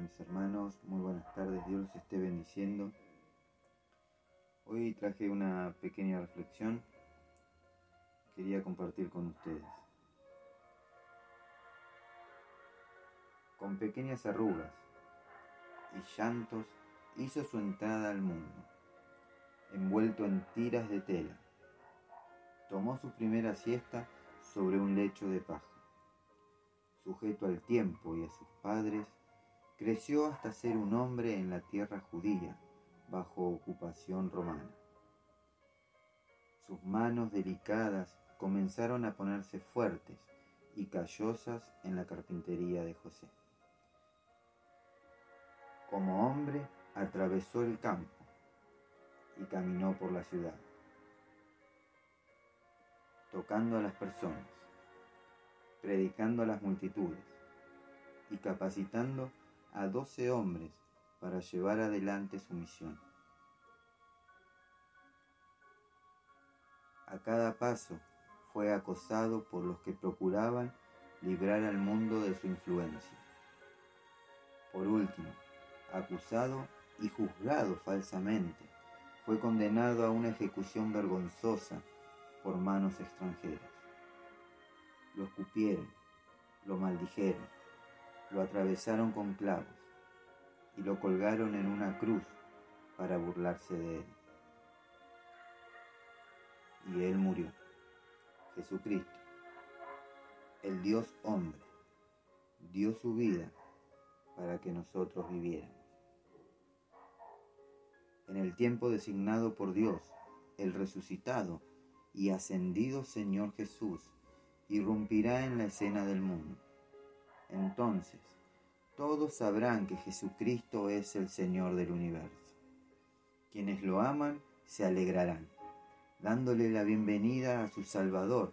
mis hermanos, muy buenas tardes, Dios los esté bendiciendo. Hoy traje una pequeña reflexión que quería compartir con ustedes. Con pequeñas arrugas y llantos hizo su entrada al mundo, envuelto en tiras de tela. Tomó su primera siesta sobre un lecho de paja. Sujeto al tiempo y a sus padres, creció hasta ser un hombre en la tierra judía, bajo ocupación romana. Sus manos delicadas comenzaron a ponerse fuertes y callosas en la carpintería de José. Como hombre, atravesó el campo y caminó por la ciudad, tocando a las personas, predicando a las multitudes y capacitando a doce hombres para llevar adelante su misión. A cada paso fue acosado por los que procuraban librar al mundo de su influencia. Por último, acusado y juzgado falsamente, fue condenado a una ejecución vergonzosa por manos extranjeras. Lo escupieron, lo maldijeron, lo atravesaron con clavos y lo colgaron en una cruz para burlarse de él. Y él murió. Jesucristo, el Dios hombre, dio su vida para que nosotros viviéramos. En el tiempo designado por Dios, el resucitado y ascendido Señor Jesús irrumpirá en la escena del mundo entonces todos sabrán que Jesucristo es el Señor del universo. Quienes lo aman se alegrarán, dándole la bienvenida a su Salvador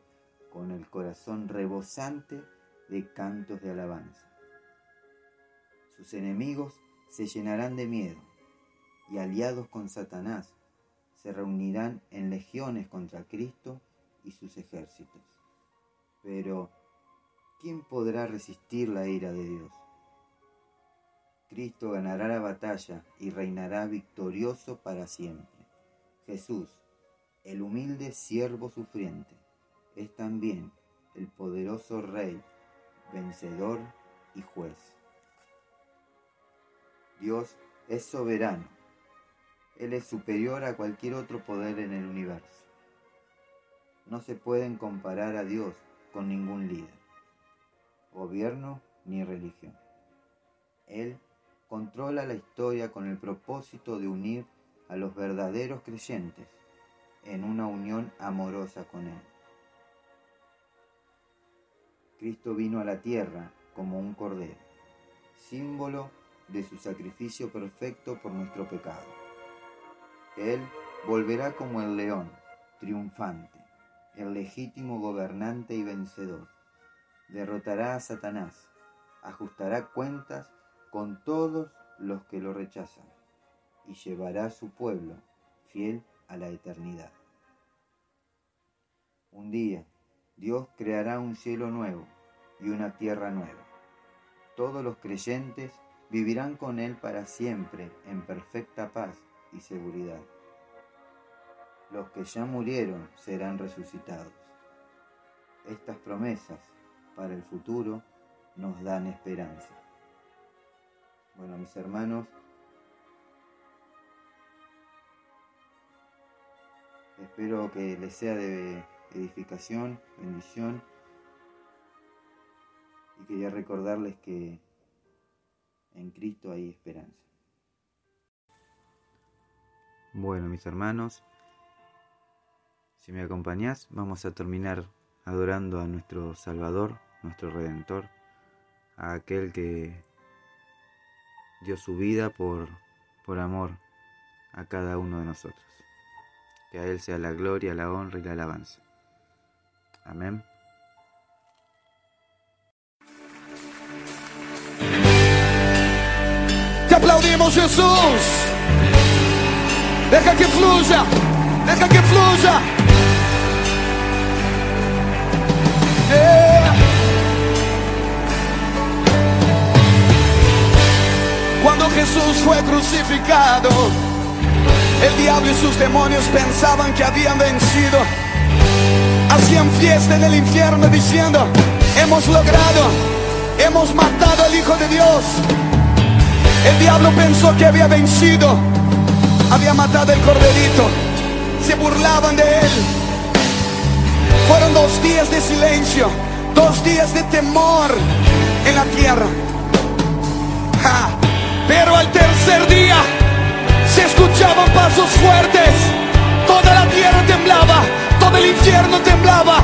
con el corazón rebosante de cantos de alabanza. Sus enemigos se llenarán de miedo y aliados con Satanás se reunirán en legiones contra Cristo y sus ejércitos. Pero ¿quién podrá resistir la ira de Dios? Cristo ganará la batalla y reinará victorioso para siempre. Jesús, el humilde siervo sufriente, es también el poderoso Rey, vencedor y juez. Dios es soberano. Él es superior a cualquier otro poder en el universo. No se pueden comparar a Dios con ningún líder gobierno ni religión. Él controla la historia con el propósito de unir a los verdaderos creyentes en una unión amorosa con Él. Cristo vino a la tierra como un cordero, símbolo de su sacrificio perfecto por nuestro pecado. Él volverá como el león, triunfante, el legítimo gobernante y vencedor derrotará a Satanás, ajustará cuentas con todos los que lo rechazan y llevará a su pueblo fiel a la eternidad. Un día Dios creará un cielo nuevo y una tierra nueva. Todos los creyentes vivirán con Él para siempre en perfecta paz y seguridad. Los que ya murieron serán resucitados. Estas promesas para el futuro nos dan esperanza. Bueno, mis hermanos, espero que les sea de edificación, bendición. Y quería recordarles que en Cristo hay esperanza. Bueno, mis hermanos, si me acompañás, vamos a terminar adorando a nuestro Salvador nuestro Redentor, a aquel que dio su vida por, por amor a cada uno de nosotros. Que a Él sea la gloria, la honra y la alabanza. Amén. Te aplaudimos, Jesús. Deja que fluya, deja que fluya. Fue crucificado, el diablo y sus demonios pensaban que habían vencido. Hacían fiesta en el infierno diciendo, hemos logrado, hemos matado al Hijo de Dios. El diablo pensó que había vencido, había matado el corderito, se burlaban de él. Fueron dos días de silencio, dos días de temor en la tierra. Ja. Pero al tercer día se escuchaban pasos fuertes, toda la tierra temblaba, todo el infierno temblaba.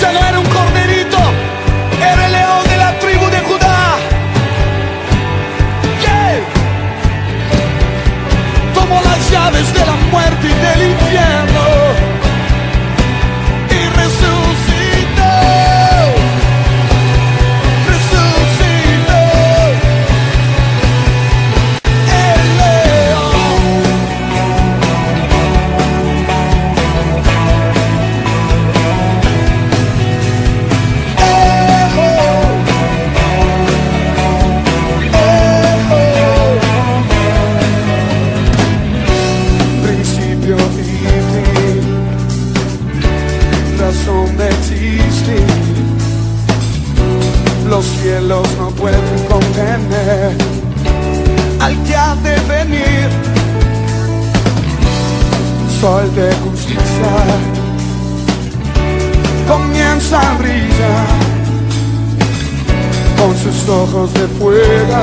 Ya no era un corderito, era el león de la tribu de Judá. Yeah. Tomó las llaves de la muerte ojos de fuego.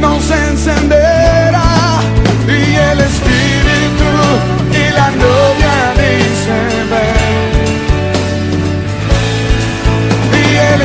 Nos encenderá y el espíritu y la novia dicen ven y el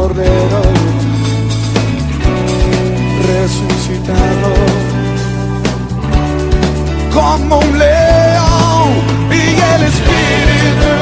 cordero resucitado como un león y el espíritu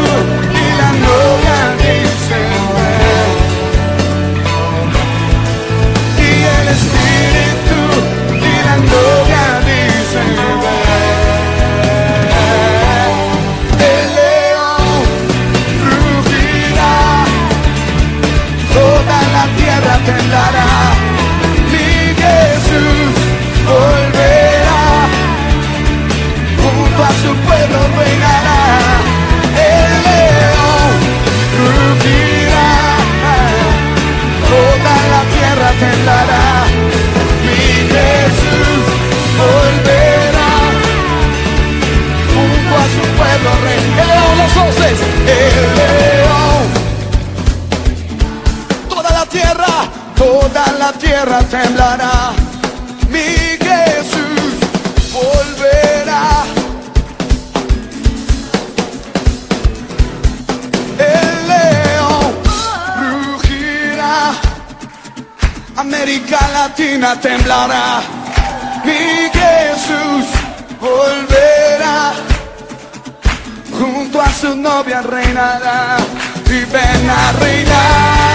Temblará. Mi Jesús volverá. Junto a su novia reinará. Y ven a reinar.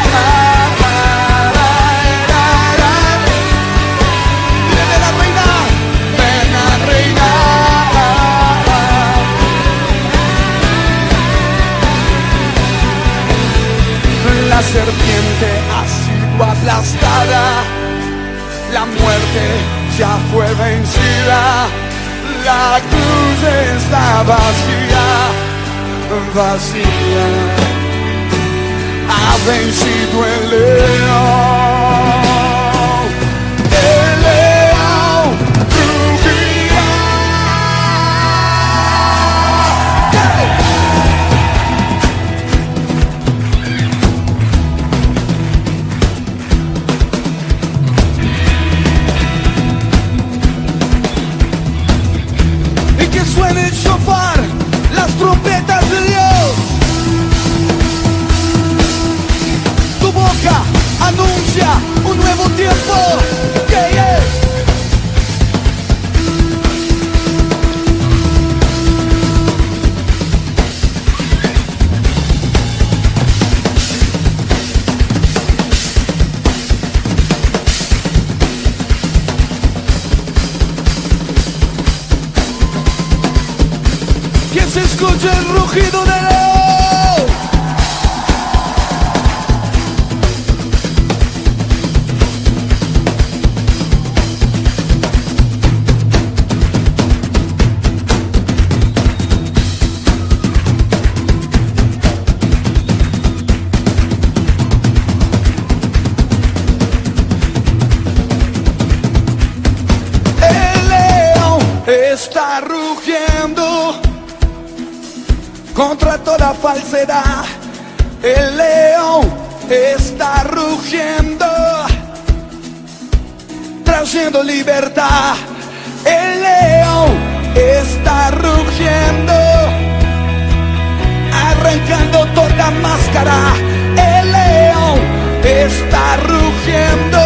La serpiente ha sido aplastada, la muerte ya fue vencida, la cruz está vacía, vacía. Ha vencido el león. Escucha el rugido de la contrató la falsedad. El león está rugiendo, trayendo libertad. El león está rugiendo, arrancando toda máscara. El león está rugiendo